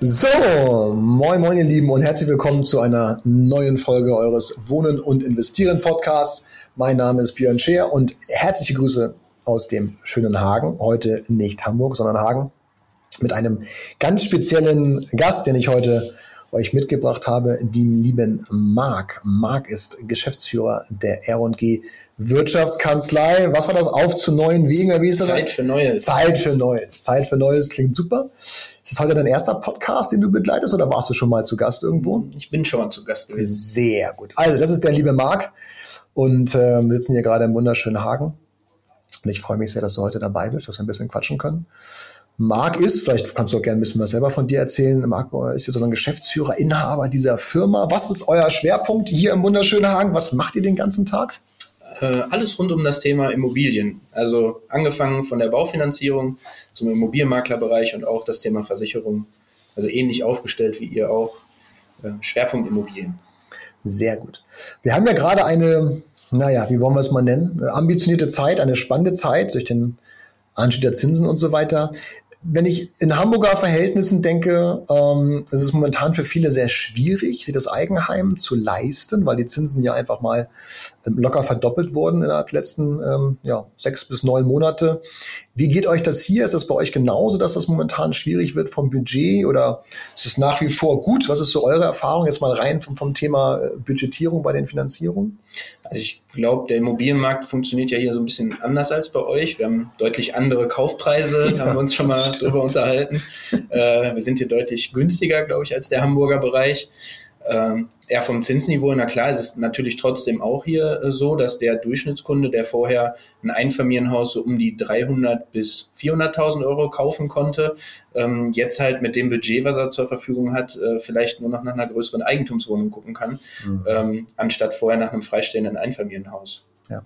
So, moin moin ihr Lieben und herzlich willkommen zu einer neuen Folge eures Wohnen und Investieren Podcasts. Mein Name ist Björn Scheer und herzliche Grüße aus dem schönen Hagen. Heute nicht Hamburg, sondern Hagen mit einem ganz speziellen Gast, den ich heute euch mitgebracht habe, den lieben Marc. Marc ist Geschäftsführer der R&G Wirtschaftskanzlei. Was war das? Auf zu neuen Wegen? Wie ist das? Zeit für Neues. Zeit für Neues. Zeit für Neues klingt super. Ist das heute dein erster Podcast, den du begleitest oder warst du schon mal zu Gast irgendwo? Ich bin schon mal zu Gast gewesen. Sehr gut. Also, das ist der liebe Marc und äh, wir sitzen hier gerade im wunderschönen Hagen. Und ich freue mich sehr, dass du heute dabei bist, dass wir ein bisschen quatschen können. Marc ist, vielleicht kannst du auch gerne ein bisschen was selber von dir erzählen. Marc ist ja sozusagen Geschäftsführer, Inhaber dieser Firma. Was ist euer Schwerpunkt hier im wunderschönen Hagen? Was macht ihr den ganzen Tag? Äh, alles rund um das Thema Immobilien. Also angefangen von der Baufinanzierung zum Immobilienmaklerbereich und auch das Thema Versicherung. Also ähnlich aufgestellt wie ihr auch. Äh, Schwerpunkt Immobilien. Sehr gut. Wir haben ja gerade eine, naja, wie wollen wir es mal nennen? Ambitionierte Zeit, eine spannende Zeit durch den Anstieg der Zinsen und so weiter. Wenn ich in Hamburger Verhältnissen denke, ähm, es ist momentan für viele sehr schwierig, sich das Eigenheim zu leisten, weil die Zinsen ja einfach mal ähm, locker verdoppelt wurden innerhalb der letzten ähm, ja, sechs bis neun Monate. Wie geht euch das hier? Ist das bei euch genauso, dass das momentan schwierig wird vom Budget oder ist es nach wie vor gut? Was ist so eure Erfahrung jetzt mal rein vom, vom Thema äh, Budgetierung bei den Finanzierungen? Also ich glaube, der Immobilienmarkt funktioniert ja hier so ein bisschen anders als bei euch. Wir haben deutlich andere Kaufpreise, ja, haben wir uns schon mal drüber unterhalten. Äh, wir sind hier deutlich günstiger, glaube ich, als der Hamburger Bereich. Ähm, ja, vom Zinsniveau, na klar, es ist natürlich trotzdem auch hier äh, so, dass der Durchschnittskunde, der vorher ein Einfamilienhaus so um die 300 bis 400.000 Euro kaufen konnte, ähm, jetzt halt mit dem Budget, was er zur Verfügung hat, äh, vielleicht nur noch nach einer größeren Eigentumswohnung gucken kann, mhm. ähm, anstatt vorher nach einem freistehenden Einfamilienhaus. Ja.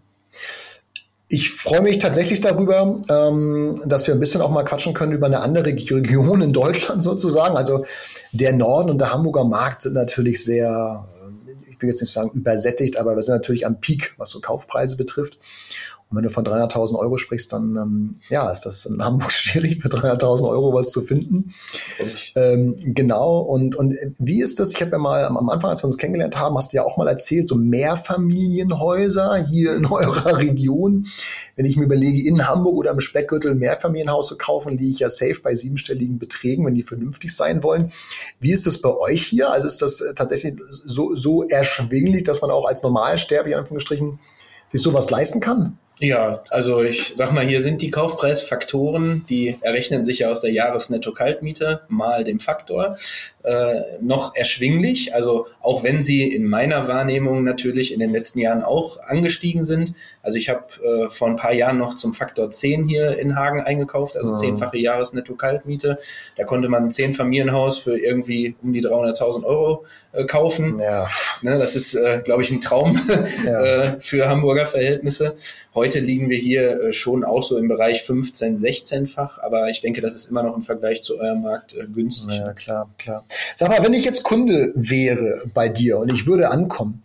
Ich freue mich tatsächlich darüber, ähm, dass wir ein bisschen auch mal quatschen können über eine andere Region in Deutschland sozusagen. Also der Norden und der Hamburger Markt sind natürlich sehr, äh, ich will jetzt nicht sagen übersättigt, aber wir sind natürlich am Peak, was so Kaufpreise betrifft. Und wenn du von 300.000 Euro sprichst, dann ähm, ja, ist das in Hamburg schwierig, für 300.000 Euro was zu finden. Ähm, genau. Und, und wie ist das? Ich habe ja mal am, Anfang, als wir uns kennengelernt haben, hast du ja auch mal erzählt, so Mehrfamilienhäuser hier in eurer Region. Wenn ich mir überlege, in Hamburg oder im Speckgürtel ein Mehrfamilienhaus zu kaufen, liege ich ja safe bei siebenstelligen Beträgen, wenn die vernünftig sein wollen. Wie ist das bei euch hier? Also ist das tatsächlich so, so erschwinglich, dass man auch als Normalsterblicher, in Anführungsstrichen, sich sowas leisten kann? Ja, also ich sag mal, hier sind die Kaufpreisfaktoren, die errechnen sich ja aus der Jahresnetto-Kaltmiete mal dem Faktor, äh, noch erschwinglich. Also auch wenn sie in meiner Wahrnehmung natürlich in den letzten Jahren auch angestiegen sind. Also ich habe äh, vor ein paar Jahren noch zum Faktor 10 hier in Hagen eingekauft, also mhm. zehnfache Jahresnetto-Kaltmiete. Da konnte man ein Zehn-Familienhaus für irgendwie um die 300.000 Euro äh, kaufen. Ja. Ne, das ist, äh, glaube ich, ein Traum ja. äh, für Hamburger Verhältnisse. Heute liegen wir hier äh, schon auch so im Bereich 15, 16-fach, aber ich denke, das ist immer noch im Vergleich zu eurem Markt äh, günstig. Ja, klar, klar. Sag mal, wenn ich jetzt Kunde wäre bei dir und ich würde ankommen,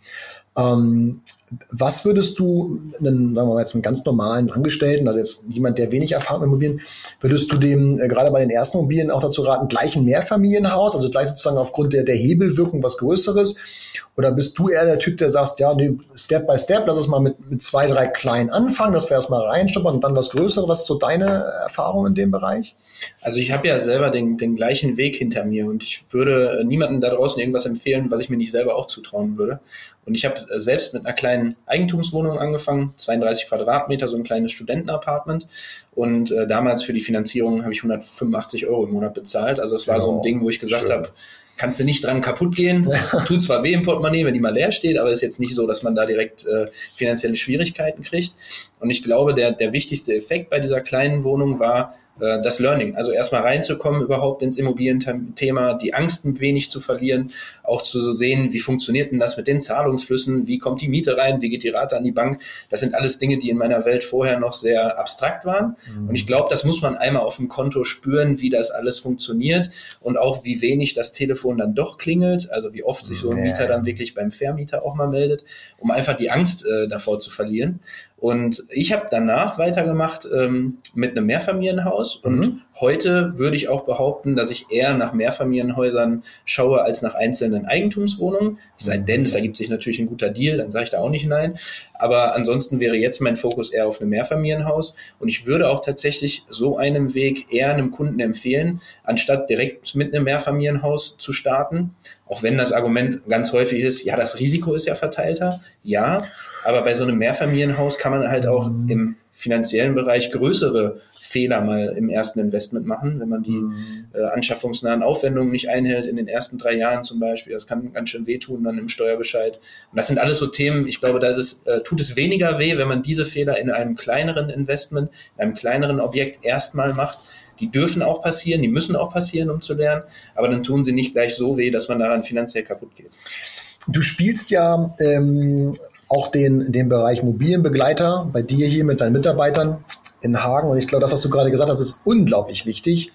ähm, was würdest du, einen, sagen wir mal jetzt einen ganz normalen Angestellten, also jetzt jemand, der wenig Erfahrung mit Immobilien, würdest du dem äh, gerade bei den ersten Immobilien auch dazu raten, gleich ein Mehrfamilienhaus, also gleich sozusagen aufgrund der, der Hebelwirkung was Größeres? Oder bist du eher der Typ, der sagt, ja, nee, Step by Step, lass uns mal mit, mit zwei, drei kleinen anfangen, dass wir erstmal reinstuppern und dann was Größeres? Was ist so deine Erfahrung in dem Bereich? Also ich habe ja selber den, den gleichen Weg hinter mir und ich würde niemandem da draußen irgendwas empfehlen, was ich mir nicht selber auch zutrauen würde. Und ich habe äh, selbst mit einer kleinen Eigentumswohnung angefangen, 32 Quadratmeter, so ein kleines Studentenapartment. Und äh, damals für die Finanzierung habe ich 185 Euro im Monat bezahlt. Also es war oh, so ein Ding, wo ich gesagt habe, kannst du nicht dran kaputt gehen. Tut zwar weh im Portemonnaie, wenn die mal leer steht, aber ist jetzt nicht so, dass man da direkt äh, finanzielle Schwierigkeiten kriegt. Und ich glaube, der, der wichtigste Effekt bei dieser kleinen Wohnung war, äh, das Learning. Also erstmal reinzukommen überhaupt ins Immobilienthema, die Angst ein wenig zu verlieren, auch zu sehen, wie funktioniert denn das mit den Zahlungsflüssen, wie kommt die Miete rein, wie geht die Rate an die Bank. Das sind alles Dinge, die in meiner Welt vorher noch sehr abstrakt waren. Mhm. Und ich glaube, das muss man einmal auf dem Konto spüren, wie das alles funktioniert und auch wie wenig das Telefon dann doch klingelt, also wie oft sich so ein Mieter dann wirklich beim Vermieter auch mal meldet, um einfach die Angst äh, davor zu verlieren. Und ich habe danach weitergemacht ähm, mit einem Mehrfamilienhaus. Und mhm. heute würde ich auch behaupten, dass ich eher nach Mehrfamilienhäusern schaue als nach einzelnen Eigentumswohnungen. Es sei denn, es ergibt sich natürlich ein guter Deal, dann sage ich da auch nicht nein. Aber ansonsten wäre jetzt mein Fokus eher auf einem Mehrfamilienhaus. Und ich würde auch tatsächlich so einen Weg eher einem Kunden empfehlen, anstatt direkt mit einem Mehrfamilienhaus zu starten. Auch wenn das Argument ganz häufig ist, ja, das Risiko ist ja verteilter. Ja, aber bei so einem Mehrfamilienhaus kann man halt auch mhm. im finanziellen Bereich größere Fehler mal im ersten Investment machen, wenn man die mhm. äh, anschaffungsnahen Aufwendungen nicht einhält in den ersten drei Jahren zum Beispiel. Das kann ganz schön wehtun dann im Steuerbescheid. Und das sind alles so Themen, ich glaube, da es, äh, tut es weniger weh, wenn man diese Fehler in einem kleineren Investment, in einem kleineren Objekt erstmal macht. Die dürfen auch passieren, die müssen auch passieren, um zu lernen, aber dann tun sie nicht gleich so weh, dass man daran finanziell kaputt geht. Du spielst ja ähm, auch den, den Bereich Mobilienbegleiter bei dir hier mit deinen Mitarbeitern in Hagen. Und ich glaube, das, was du gerade gesagt hast, ist unglaublich wichtig.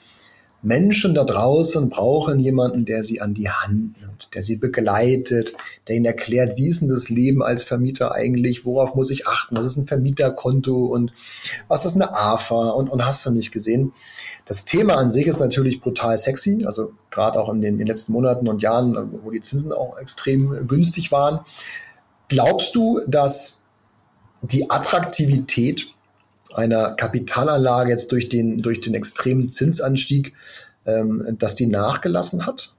Menschen da draußen brauchen jemanden, der sie an die Hand nimmt, der sie begleitet, der ihnen erklärt, wie ist denn das Leben als Vermieter eigentlich, worauf muss ich achten, was ist ein Vermieterkonto und was ist eine AFA und, und hast du nicht gesehen. Das Thema an sich ist natürlich brutal sexy, also gerade auch in den, in den letzten Monaten und Jahren, wo die Zinsen auch extrem günstig waren. Glaubst du, dass die Attraktivität einer Kapitalanlage jetzt durch den, durch den extremen Zinsanstieg, ähm, dass die nachgelassen hat?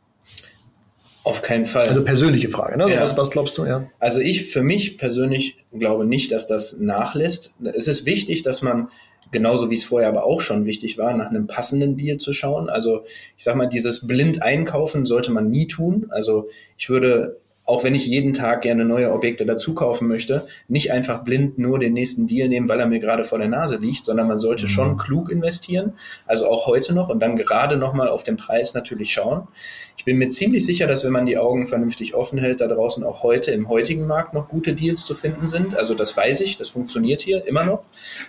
Auf keinen Fall. Also persönliche Frage, ne? Also ja. Was, was glaubst du, ja? Also ich für mich persönlich glaube nicht, dass das nachlässt. Es ist wichtig, dass man genauso wie es vorher aber auch schon wichtig war, nach einem passenden Deal zu schauen. Also ich sag mal, dieses blind einkaufen sollte man nie tun. Also ich würde auch wenn ich jeden Tag gerne neue Objekte dazu kaufen möchte, nicht einfach blind nur den nächsten Deal nehmen, weil er mir gerade vor der Nase liegt, sondern man sollte schon mhm. klug investieren, also auch heute noch und dann gerade nochmal auf den Preis natürlich schauen. Ich bin mir ziemlich sicher, dass wenn man die Augen vernünftig offen hält, da draußen auch heute im heutigen Markt noch gute Deals zu finden sind. Also das weiß ich, das funktioniert hier immer noch.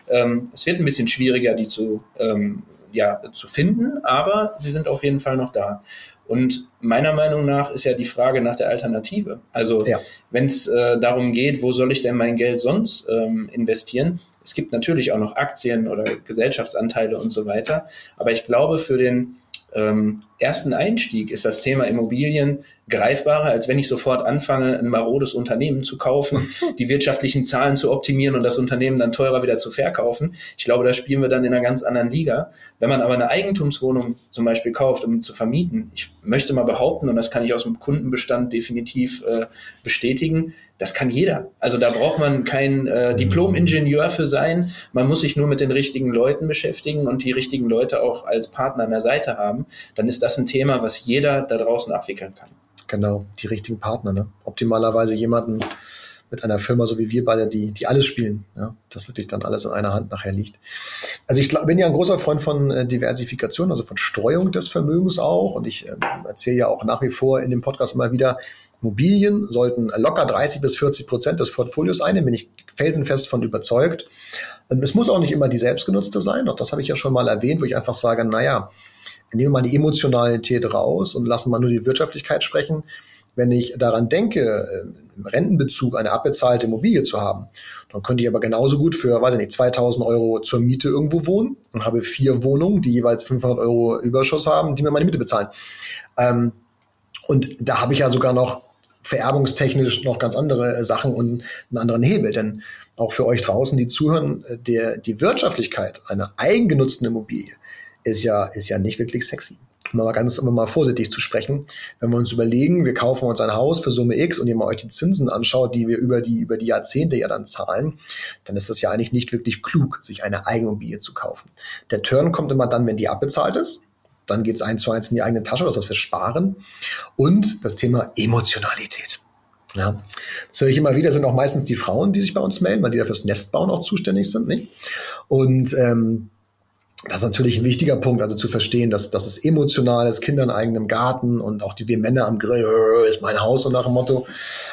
Ähm, es wird ein bisschen schwieriger, die zu ähm, ja, zu finden, aber sie sind auf jeden Fall noch da. Und meiner Meinung nach ist ja die Frage nach der Alternative. Also ja. wenn es äh, darum geht, wo soll ich denn mein Geld sonst ähm, investieren? Es gibt natürlich auch noch Aktien oder Gesellschaftsanteile und so weiter. Aber ich glaube, für den ähm, ersten Einstieg ist das Thema Immobilien greifbarer, als wenn ich sofort anfange, ein marodes Unternehmen zu kaufen, die wirtschaftlichen Zahlen zu optimieren und das Unternehmen dann teurer wieder zu verkaufen. Ich glaube, da spielen wir dann in einer ganz anderen Liga. Wenn man aber eine Eigentumswohnung zum Beispiel kauft, um zu vermieten, ich möchte mal behaupten, und das kann ich aus dem Kundenbestand definitiv äh, bestätigen, das kann jeder. Also da braucht man kein äh, Diplom-Ingenieur für sein. Man muss sich nur mit den richtigen Leuten beschäftigen und die richtigen Leute auch als Partner an der Seite haben. Dann ist das ein Thema, was jeder da draußen abwickeln kann. Genau, die richtigen Partner. Ne? Optimalerweise jemanden mit einer Firma, so wie wir beide, die, die alles spielen. Ja? Dass wirklich dann alles in einer Hand nachher liegt. Also ich glaub, bin ja ein großer Freund von äh, Diversifikation, also von Streuung des Vermögens auch. Und ich äh, erzähle ja auch nach wie vor in dem Podcast mal wieder, Immobilien sollten locker 30 bis 40 Prozent des Portfolios einnehmen, bin ich felsenfest von überzeugt. Ähm, es muss auch nicht immer die selbstgenutzte sein, auch das habe ich ja schon mal erwähnt, wo ich einfach sage, naja, nehmen wir mal die Emotionalität raus und lassen mal nur die Wirtschaftlichkeit sprechen. Wenn ich daran denke, äh, im Rentenbezug eine abbezahlte Immobilie zu haben, dann könnte ich aber genauso gut für, weiß ich nicht, 2000 Euro zur Miete irgendwo wohnen und habe vier Wohnungen, die jeweils 500 Euro Überschuss haben, die mir meine Miete bezahlen. Ähm, und da habe ich ja sogar noch vererbungstechnisch noch ganz andere Sachen und einen anderen Hebel. Denn auch für euch draußen, die zuhören, äh, der, die Wirtschaftlichkeit einer eigengenutzten Immobilie ist ja, ist ja nicht wirklich sexy. Um mal ganz um mal vorsichtig zu sprechen. Wenn wir uns überlegen, wir kaufen uns ein Haus für Summe X und ihr mal euch die Zinsen anschaut, die wir über die, über die Jahrzehnte ja dann zahlen, dann ist das ja eigentlich nicht wirklich klug, sich eine Eigenimmobilie zu kaufen. Der Turn kommt immer dann, wenn die abbezahlt ist. Dann geht es eins zu eins in die eigene Tasche, das heißt, wir sparen. Und das Thema Emotionalität. Ja, das höre ich immer wieder, sind auch meistens die Frauen, die sich bei uns melden, weil die ja fürs Nestbauen auch zuständig sind. Nicht? Und ähm, das ist natürlich ein wichtiger Punkt, also zu verstehen, dass, dass es emotional ist, Kinder in eigenem Garten und auch die wir Männer am Grill, äh, ist mein Haus und nach dem Motto,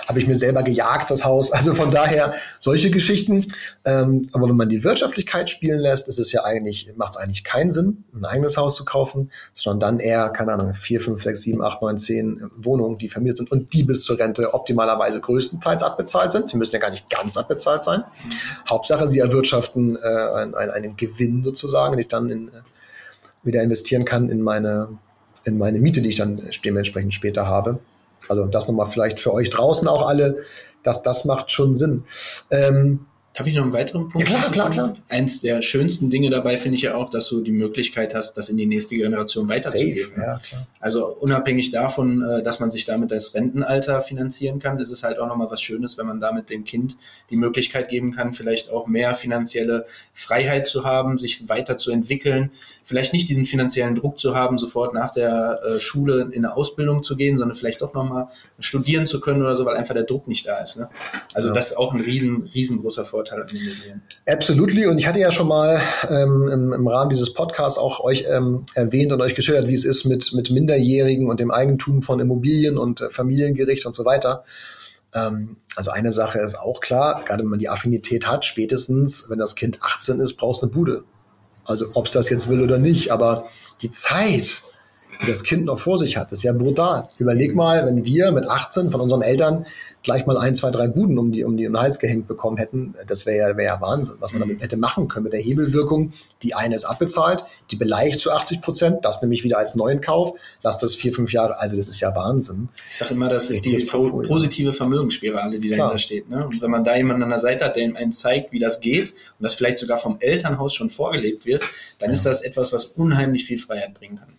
habe ich mir selber gejagt, das Haus. Also von daher solche Geschichten. Ähm, aber wenn man die Wirtschaftlichkeit spielen lässt, ist es ja eigentlich, macht es eigentlich keinen Sinn, ein eigenes Haus zu kaufen, sondern dann eher, keine Ahnung, vier, fünf, sechs, sieben, acht, neun, zehn Wohnungen, die vermietet sind und die bis zur Rente optimalerweise größtenteils abbezahlt sind. Sie müssen ja gar nicht ganz abbezahlt sein. Mhm. Hauptsache, sie erwirtschaften äh, einen, einen Gewinn sozusagen, den ich dann in, wieder investieren kann in meine, in meine Miete, die ich dann dementsprechend später habe. Also das nochmal vielleicht für euch draußen auch alle, dass das macht schon Sinn. Ähm, Darf ich noch einen weiteren Punkt? Ja, klar, klar, klar. Eins der schönsten Dinge dabei finde ich ja auch, dass du die Möglichkeit hast, das in die nächste Generation weiterzugeben. Ja, klar. Also unabhängig davon, äh, dass man sich damit das Rentenalter finanzieren kann, ist es halt auch nochmal was Schönes, wenn man damit dem Kind die Möglichkeit geben kann, vielleicht auch mehr finanzielle Freiheit zu haben, sich weiterzuentwickeln, vielleicht nicht diesen finanziellen Druck zu haben, sofort nach der äh, Schule in eine Ausbildung zu gehen, sondern vielleicht doch nochmal studieren zu können oder so, weil einfach der Druck nicht da ist. Ne? Also ja. das ist auch ein riesen, riesengroßer Vorteil. Den Museen. Absolutely. Und ich hatte ja schon mal ähm, im, im, Rahmen dieses Podcasts auch euch ähm, erwähnt und euch geschildert, wie es ist mit, mit Minderjährigen und dem Eigentum von Immobilien und äh, Familiengericht und so weiter. Ähm, also eine Sache ist auch klar, gerade wenn man die Affinität hat, spätestens, wenn das Kind 18 ist, brauchst du eine Bude. Also ob es das jetzt will oder nicht, aber die Zeit, die das Kind noch vor sich hat, ist ja brutal. Überleg mal, wenn wir mit 18 von unseren Eltern gleich mal ein, zwei, drei Buden um die, um die um den Hals gehängt bekommen hätten, das wäre ja, wär ja Wahnsinn, was man damit mhm. hätte machen können mit der Hebelwirkung. Die eine ist abbezahlt, die beleicht zu 80 Prozent, das nämlich wieder als neuen Kauf, lass das vier, fünf Jahre, also das ist ja Wahnsinn. Ich sage immer, das ist die positive Vermögensspirale, die dahinter Klar. steht. Ne? Und wenn man da jemanden an der Seite hat, der ihm einen zeigt, wie das geht und das vielleicht sogar vom Elternhaus schon vorgelebt wird, dann ja. ist das etwas, was unheimlich viel Freiheit bringen kann.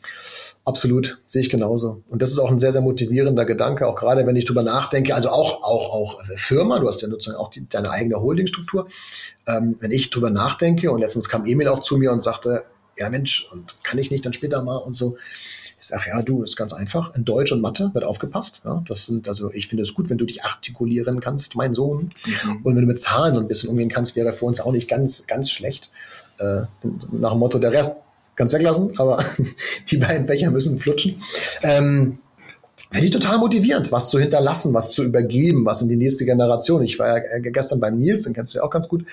Absolut, sehe ich genauso. Und das ist auch ein sehr, sehr motivierender Gedanke, auch gerade wenn ich drüber nachdenke, also auch, auch, auch Firma, du hast ja sozusagen auch die, deine eigene Holdingstruktur. Ähm, wenn ich drüber nachdenke, und letztens kam Emil auch zu mir und sagte, ja Mensch, und kann ich nicht dann später mal und so. Ich sage, ja, du, ist ganz einfach. In Deutsch und Mathe wird aufgepasst. Ja, das sind, also ich finde es gut, wenn du dich artikulieren kannst, mein Sohn. Mhm. Und wenn du mit Zahlen so ein bisschen umgehen kannst, wäre für uns auch nicht ganz, ganz schlecht. Äh, nach dem Motto, der Rest Kannst weglassen, aber die beiden Becher müssen flutschen. Ähm, Finde ich total motivierend, was zu hinterlassen, was zu übergeben, was in die nächste Generation. Ich war ja gestern beim Nils, den kennst du ja auch ganz gut.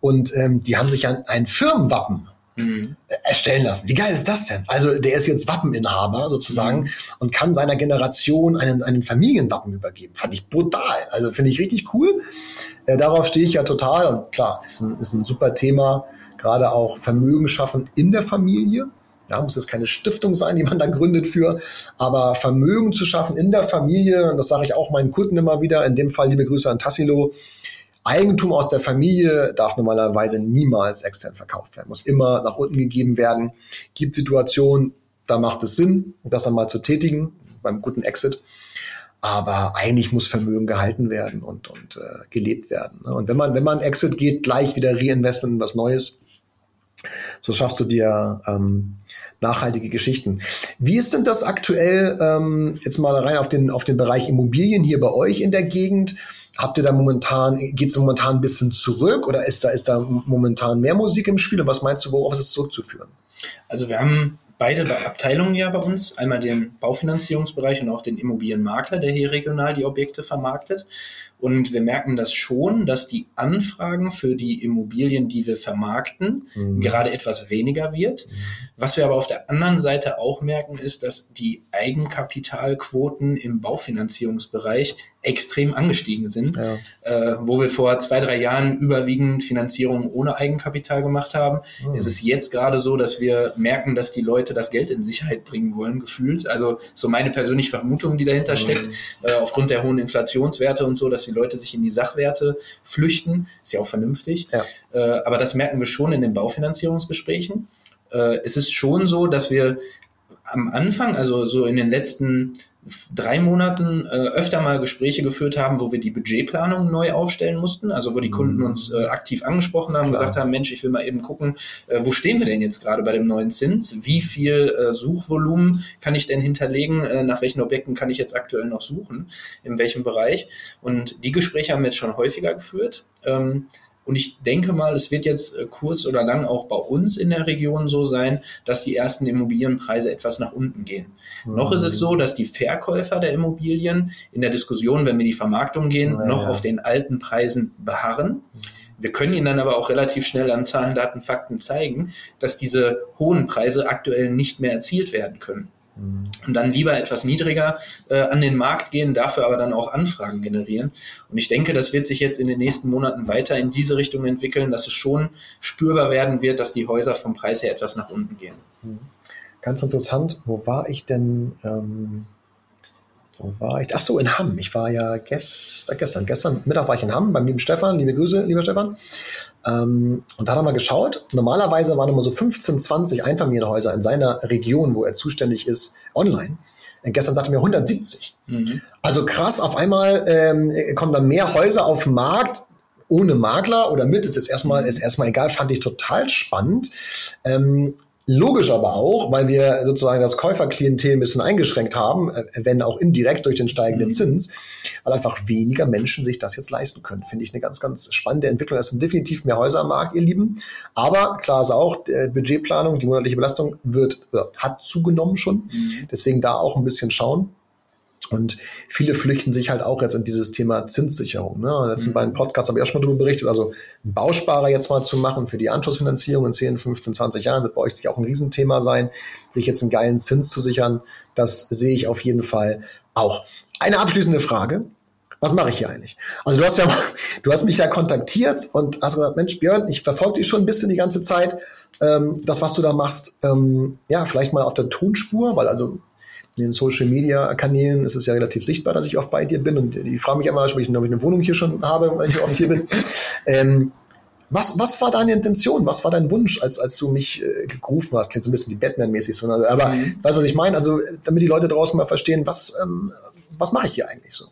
Und ähm, die haben sich ein, ein Firmenwappen mhm. erstellen lassen. Wie geil ist das denn? Also der ist jetzt Wappeninhaber sozusagen mhm. und kann seiner Generation einen, einen Familienwappen übergeben. Fand ich brutal. Also finde ich richtig cool. Äh, darauf stehe ich ja total. Und klar, ist ein, ist ein super Thema gerade auch Vermögen schaffen in der Familie. Ja, muss jetzt keine Stiftung sein, die man da gründet für, aber Vermögen zu schaffen in der Familie, und das sage ich auch meinen Kunden immer wieder, in dem Fall liebe Grüße an Tassilo, Eigentum aus der Familie darf normalerweise niemals extern verkauft werden, muss immer nach unten gegeben werden. Gibt Situationen, da macht es Sinn, das dann mal zu tätigen, beim guten Exit. Aber eigentlich muss Vermögen gehalten werden und, und äh, gelebt werden. Ne? Und wenn man, wenn man Exit geht, gleich wieder Reinvestment in was Neues, so schaffst du dir ähm, nachhaltige Geschichten. Wie ist denn das aktuell ähm, jetzt mal rein auf den auf den Bereich Immobilien hier bei euch in der Gegend? Habt ihr da momentan geht es momentan ein bisschen zurück oder ist da ist da momentan mehr Musik im Spiel? Und was meinst du, worauf ist es zurückzuführen? Also wir haben beide Abteilungen ja bei uns, einmal den Baufinanzierungsbereich und auch den Immobilienmakler, der hier regional die Objekte vermarktet. Und wir merken das schon, dass die Anfragen für die Immobilien, die wir vermarkten, mhm. gerade etwas weniger wird. Mhm. Was wir aber auf der anderen Seite auch merken, ist, dass die Eigenkapitalquoten im Baufinanzierungsbereich extrem angestiegen sind, ja. äh, wo wir vor zwei, drei Jahren überwiegend Finanzierung ohne Eigenkapital gemacht haben. Mhm. Es ist jetzt gerade so, dass wir merken, dass die Leute das Geld in Sicherheit bringen wollen, gefühlt. Also so meine persönliche Vermutung, die dahinter mhm. steckt, äh, aufgrund der hohen Inflationswerte und so, dass die Leute sich in die Sachwerte flüchten. Ist ja auch vernünftig. Ja. Äh, aber das merken wir schon in den Baufinanzierungsgesprächen. Äh, es ist schon so, dass wir am Anfang, also so in den letzten drei Monaten äh, öfter mal Gespräche geführt haben, wo wir die Budgetplanung neu aufstellen mussten, also wo die Kunden mhm. uns äh, aktiv angesprochen haben, Klar. gesagt haben, Mensch, ich will mal eben gucken, äh, wo stehen wir denn jetzt gerade bei dem neuen Zins? Wie viel äh, Suchvolumen kann ich denn hinterlegen? Äh, nach welchen Objekten kann ich jetzt aktuell noch suchen? In welchem Bereich? Und die Gespräche haben wir jetzt schon häufiger geführt. Ähm, Und ich denke mal, es wird jetzt äh, kurz oder lang auch bei uns in der Region so sein, dass die ersten Immobilienpreise etwas nach unten gehen. Mhm. Noch ist es so, dass die Verkäufer der Immobilien in der Diskussion, wenn wir die Vermarktung gehen, ja, noch ja. auf den alten Preisen beharren. Wir können Ihnen dann aber auch relativ schnell an Zahlen, Daten, Fakten zeigen, dass diese hohen Preise aktuell nicht mehr erzielt werden können. Mhm. Und dann lieber etwas niedriger äh, an den Markt gehen, dafür aber dann auch Anfragen generieren. Und ich denke, das wird sich jetzt in den nächsten Monaten weiter in diese Richtung entwickeln, dass es schon spürbar werden wird, dass die Häuser vom Preis her etwas nach unten gehen. Mhm. Ganz interessant, wo war ich denn? Ähm wo war ich? Ach so, in Hamm. Ich war ja gestern, gestern, gestern Mittag war ich in Hamm beim lieben Stefan. Liebe Grüße, lieber Stefan. Ähm, und da haben wir geschaut. Normalerweise waren immer so 15, 20 Einfamilienhäuser in seiner Region, wo er zuständig ist, online. Und gestern sagte er mir 170. Mhm. Also krass, auf einmal ähm, kommen dann mehr Häuser auf den Markt, ohne Makler oder mit, ist jetzt erstmal, ist erstmal egal, fand ich total spannend. Ähm, Logisch aber auch, weil wir sozusagen das Käuferklientel ein bisschen eingeschränkt haben, äh, wenn auch indirekt durch den steigenden mhm. Zins, weil einfach weniger Menschen sich das jetzt leisten können. Finde ich eine ganz, ganz spannende Entwicklung. Es sind definitiv mehr Häuser am Markt, ihr Lieben. Aber klar ist auch, die Budgetplanung, die monatliche Belastung wird, hat zugenommen schon. Mhm. Deswegen da auch ein bisschen schauen. Und viele flüchten sich halt auch jetzt in dieses Thema Zinssicherung. Ne? In den letzten mhm. beiden Podcasts habe ich auch schon mal darüber berichtet. Also einen Bausparer jetzt mal zu machen für die Anschlussfinanzierung in 10, 15, 20 Jahren wird bei euch auch ein Riesenthema sein, sich jetzt einen geilen Zins zu sichern. Das sehe ich auf jeden Fall auch. Eine abschließende Frage. Was mache ich hier eigentlich? Also du hast ja, du hast mich ja kontaktiert und hast gesagt, Mensch, Björn, ich verfolge dich schon ein bisschen die ganze Zeit. Ähm, das, was du da machst, ähm, ja, vielleicht mal auf der Tonspur, weil also in den Social Media Kanälen ist es ja relativ sichtbar, dass ich oft bei dir bin und die fragen mich immer, ob ich, ob ich eine Wohnung hier schon habe, weil ich oft hier bin. Ähm, was, was war deine Intention? Was war dein Wunsch, als, als du mich äh, gerufen hast? Klingt so ein bisschen wie Batman-mäßig, so, also, aber mhm. weißt du, was ich meine? Also, damit die Leute draußen mal verstehen, was, ähm, was mache ich hier eigentlich so?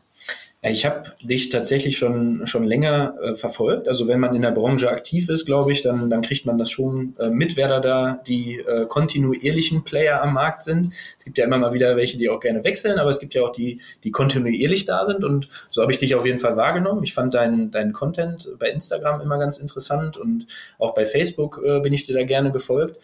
Ich habe dich tatsächlich schon schon länger äh, verfolgt. Also wenn man in der Branche aktiv ist, glaube ich, dann dann kriegt man das schon äh, mit, wer da die äh, kontinuierlichen Player am Markt sind. Es gibt ja immer mal wieder welche, die auch gerne wechseln, aber es gibt ja auch die, die kontinuierlich da sind. Und so habe ich dich auf jeden Fall wahrgenommen. Ich fand deinen deinen Content bei Instagram immer ganz interessant und auch bei Facebook äh, bin ich dir da gerne gefolgt.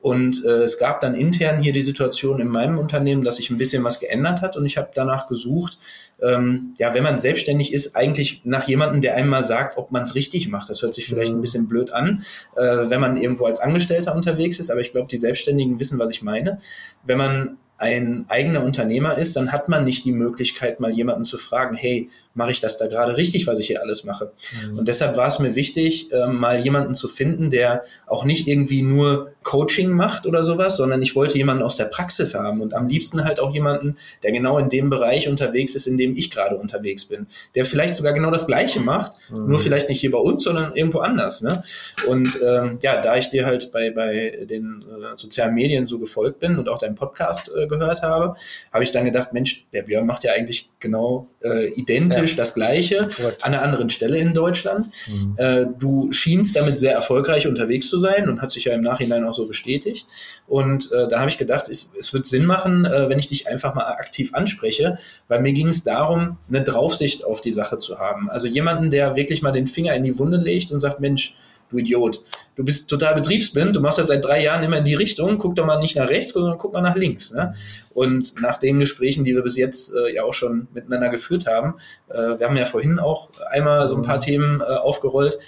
Und äh, es gab dann intern hier die Situation in meinem Unternehmen, dass sich ein bisschen was geändert hat und ich habe danach gesucht, ähm, ja, wenn man selbstständig ist, eigentlich nach jemandem, der einem mal sagt, ob man es richtig macht. Das hört sich vielleicht ein mhm. bisschen blöd an, äh, wenn man irgendwo als Angestellter unterwegs ist, aber ich glaube, die Selbstständigen wissen, was ich meine. Wenn man ein eigener Unternehmer ist, dann hat man nicht die Möglichkeit, mal jemanden zu fragen, hey, mache ich das da gerade richtig, was ich hier alles mache? Mhm. Und deshalb war es mir wichtig, äh, mal jemanden zu finden, der auch nicht irgendwie nur Coaching macht oder sowas, sondern ich wollte jemanden aus der Praxis haben und am liebsten halt auch jemanden, der genau in dem Bereich unterwegs ist, in dem ich gerade unterwegs bin, der vielleicht sogar genau das Gleiche macht, mhm. nur vielleicht nicht hier bei uns, sondern irgendwo anders. Ne? Und ähm, ja, da ich dir halt bei, bei den äh, sozialen Medien so gefolgt bin und auch deinen Podcast äh, gehört habe, habe ich dann gedacht, Mensch, der Björn macht ja eigentlich genau äh, identisch ja. das Gleiche Correct. an einer anderen Stelle in Deutschland. Mhm. Äh, du schienst damit sehr erfolgreich unterwegs zu sein und hat sich ja im Nachhinein auch so bestätigt. Und äh, da habe ich gedacht, es, es wird Sinn machen, äh, wenn ich dich einfach mal aktiv anspreche, weil mir ging es darum, eine Draufsicht auf die Sache zu haben. Also jemanden, der wirklich mal den Finger in die Wunde legt und sagt, Mensch, du Idiot. Du bist total betriebsblind, du machst das seit drei Jahren immer in die Richtung, guck doch mal nicht nach rechts, sondern guck mal nach links. Ne? Und nach den Gesprächen, die wir bis jetzt äh, ja auch schon miteinander geführt haben, äh, wir haben ja vorhin auch einmal so ein paar Themen äh, aufgerollt.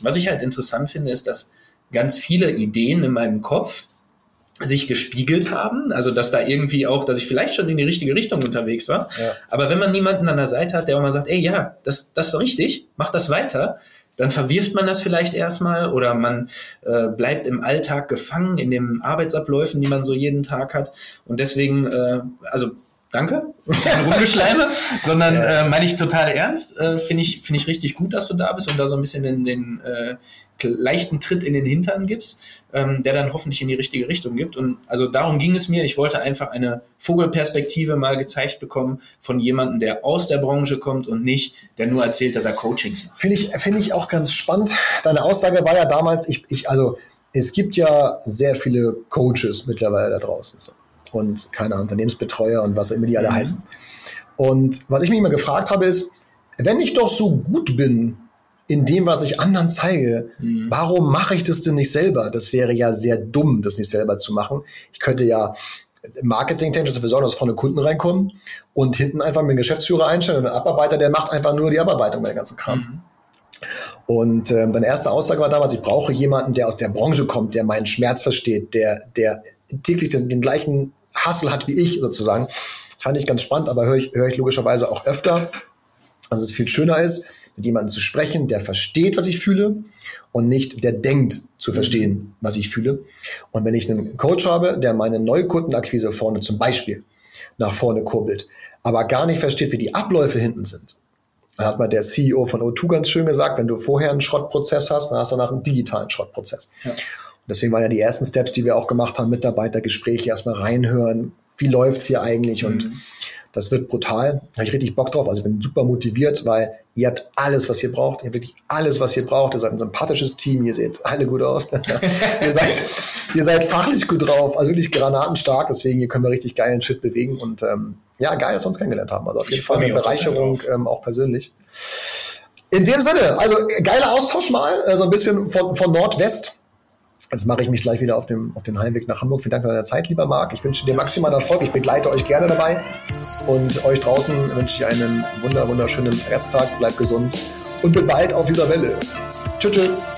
Was ich halt interessant finde, ist, dass ganz viele Ideen in meinem Kopf sich gespiegelt haben, also dass da irgendwie auch, dass ich vielleicht schon in die richtige Richtung unterwegs war. Ja. Aber wenn man niemanden an der Seite hat, der auch mal sagt, ey ja, das, das ist richtig, mach das weiter, dann verwirft man das vielleicht erstmal oder man äh, bleibt im Alltag gefangen in den Arbeitsabläufen, die man so jeden Tag hat. Und deswegen, äh, also danke, Rumgeschleime, sondern äh, meine ich total ernst. Äh, Finde ich, finde ich richtig gut, dass du da bist und da so ein bisschen den, den äh, leichten Tritt in den Hintern gibst, ähm, der dann hoffentlich in die richtige Richtung gibt. Und also darum ging es mir. Ich wollte einfach eine Vogelperspektive mal gezeigt bekommen von jemandem, der aus der Branche kommt und nicht, der nur erzählt, dass er Coachings macht. Finde ich, finde ich auch ganz spannend. Deine Aussage war ja damals, ich, ich also es gibt ja sehr viele Coaches mittlerweile da draußen. So und keine Unternehmensbetreuer und was immer die alle mhm. heißen. Und was ich mich immer gefragt habe, ist, wenn ich doch so gut bin, in dem, was ich anderen zeige. Mhm. Warum mache ich das denn nicht selber? Das wäre ja sehr dumm, das nicht selber zu machen. Ich könnte ja marketingtechnisch dafür sorgen, dass vorne Kunden reinkommen und hinten einfach mit einem Geschäftsführer einstellen und einen Abarbeiter, der macht einfach nur die Abarbeitung bei der ganzen Kram. Mhm. Und äh, meine erste Aussage war damals, ich brauche jemanden, der aus der Branche kommt, der meinen Schmerz versteht, der, der täglich den, den gleichen Hassel hat wie ich sozusagen. Das fand ich ganz spannend, aber höre ich, höre ich logischerweise auch öfter, dass es viel schöner ist, mit jemandem zu sprechen, der versteht, was ich fühle und nicht der denkt zu verstehen, was ich fühle. Und wenn ich einen Coach habe, der meine Neukundenakquise vorne zum Beispiel nach vorne kurbelt, aber gar nicht versteht, wie die Abläufe hinten sind, dann hat mal der CEO von O2 ganz schön gesagt, wenn du vorher einen Schrottprozess hast, dann hast du nach einen digitalen Schrottprozess. Ja. Deswegen waren ja die ersten Steps, die wir auch gemacht haben, Mitarbeitergespräche, erstmal reinhören, wie läuft's hier eigentlich und mhm. Das wird brutal. Da habe ich richtig Bock drauf. Also ich bin super motiviert, weil ihr habt alles, was ihr braucht. Ihr habt wirklich alles, was ihr braucht. Ihr seid ein sympathisches Team. Ihr seht alle gut aus. ihr, seid, ihr seid fachlich gut drauf. Also wirklich granatenstark. Deswegen hier können wir richtig geilen Shit bewegen. Und ähm, ja, geil, dass wir uns kennengelernt haben. Also auf jeden Fall eine Bereicherung, ähm, auch persönlich. In dem Sinne, also geiler Austausch mal. So also ein bisschen von, von Nordwest Jetzt mache ich mich gleich wieder auf dem, auf den Heimweg nach Hamburg. Vielen Dank für deine Zeit, lieber Marc. Ich wünsche dir maximalen Erfolg. Ich begleite euch gerne dabei. Und euch draußen wünsche ich einen wunder, wunderschönen Resttag. Bleibt gesund und bis bald auf dieser Welle. Tschüss. tschüss.